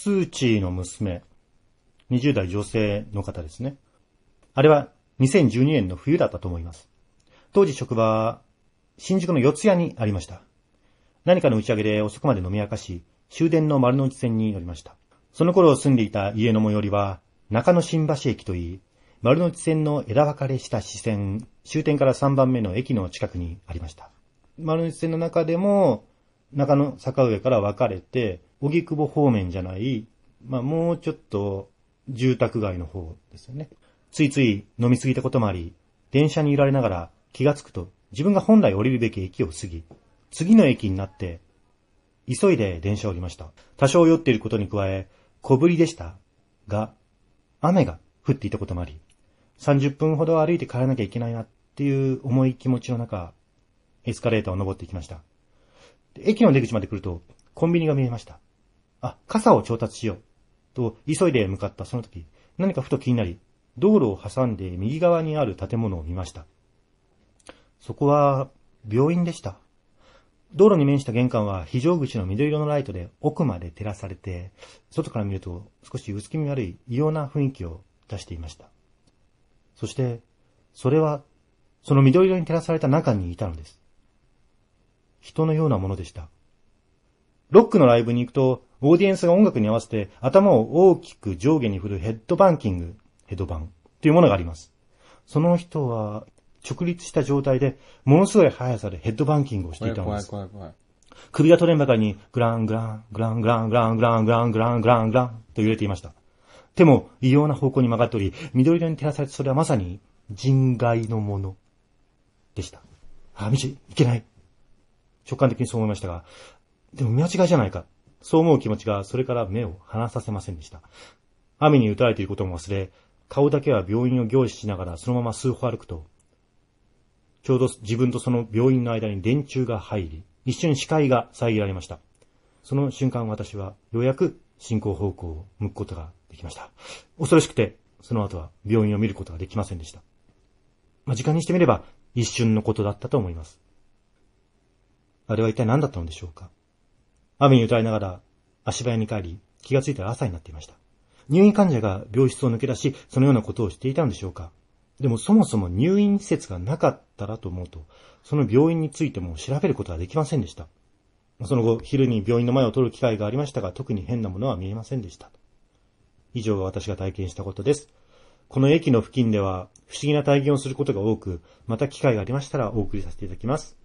スーチーの娘、20代女性の方ですね。あれは2012年の冬だったと思います。当時職場は新宿の四谷にありました。何かの打ち上げで遅くまで飲み明かし、終電の丸の内線に乗りました。その頃住んでいた家の最寄りは、中野新橋駅といい、丸の内線の枝分かれした支線、終点から3番目の駅の近くにありました。丸の内線の中でも、中野坂上から分かれて、荻窪方面じゃない、まあもうちょっと住宅街の方ですよね。ついつい飲みすぎたこともあり、電車に揺られながら気がつくと自分が本来降りるべき駅を過ぎ、次の駅になって、急いで電車を降りました。多少酔っていることに加え、小ぶりでしたが、雨が降っていたこともあり、30分ほど歩いて帰らなきゃいけないなっていう重い気持ちの中、エスカレーターを登っていきました。駅の出口まで来ると、コンビニが見えました。あ、傘を調達しよう。と、急いで向かったその時、何かふと気になり、道路を挟んで右側にある建物を見ました。そこは、病院でした。道路に面した玄関は非常口の緑色のライトで奥まで照らされて、外から見ると少し薄気味悪い異様な雰囲気を出していました。そして、それは、その緑色に照らされた中にいたのです。人のようなものでした。ロックのライブに行くと、オーディエンスが音楽に合わせて頭を大きく上下に振るヘッドバンキング、ヘッドバンというものがあります。その人は直立した状態で、ものすごい速さでヘッドバンキングをして怖い怖いいたのです。怖い怖い。首が取れんばかりに、グラングラン、グラングラン、グラングラン、グラングラン、グラングランと揺れていました。手も異様な方向に曲がっており、緑色に照らされてそれはまさに人外のものでした。あ、道、いけない。直感的にそう思いましたが、でも見間違いじゃないか。そう思う気持ちがそれから目を離させませんでした。雨に打たれていることも忘れ、顔だけは病院を凝視しながらそのまま数歩歩くと、ちょうど自分とその病院の間に電柱が入り、一瞬視界が遮られました。その瞬間私はようやく進行方向を向くことができました。恐ろしくて、その後は病院を見ることができませんでした。まあ、時間にしてみれば一瞬のことだったと思います。あれは一体何だったのでしょうか？雨に打たれながら足早に帰り、気がついたら朝になっていました。入院患者が病室を抜け出し、そのようなことをしていたのでしょうかでもそもそも入院施設がなかったらと思うと、その病院についても調べることはできませんでした。その後、昼に病院の前を通る機会がありましたが、特に変なものは見えませんでした。以上が私が体験したことです。この駅の付近では不思議な体験をすることが多く、また機会がありましたらお送りさせていただきます。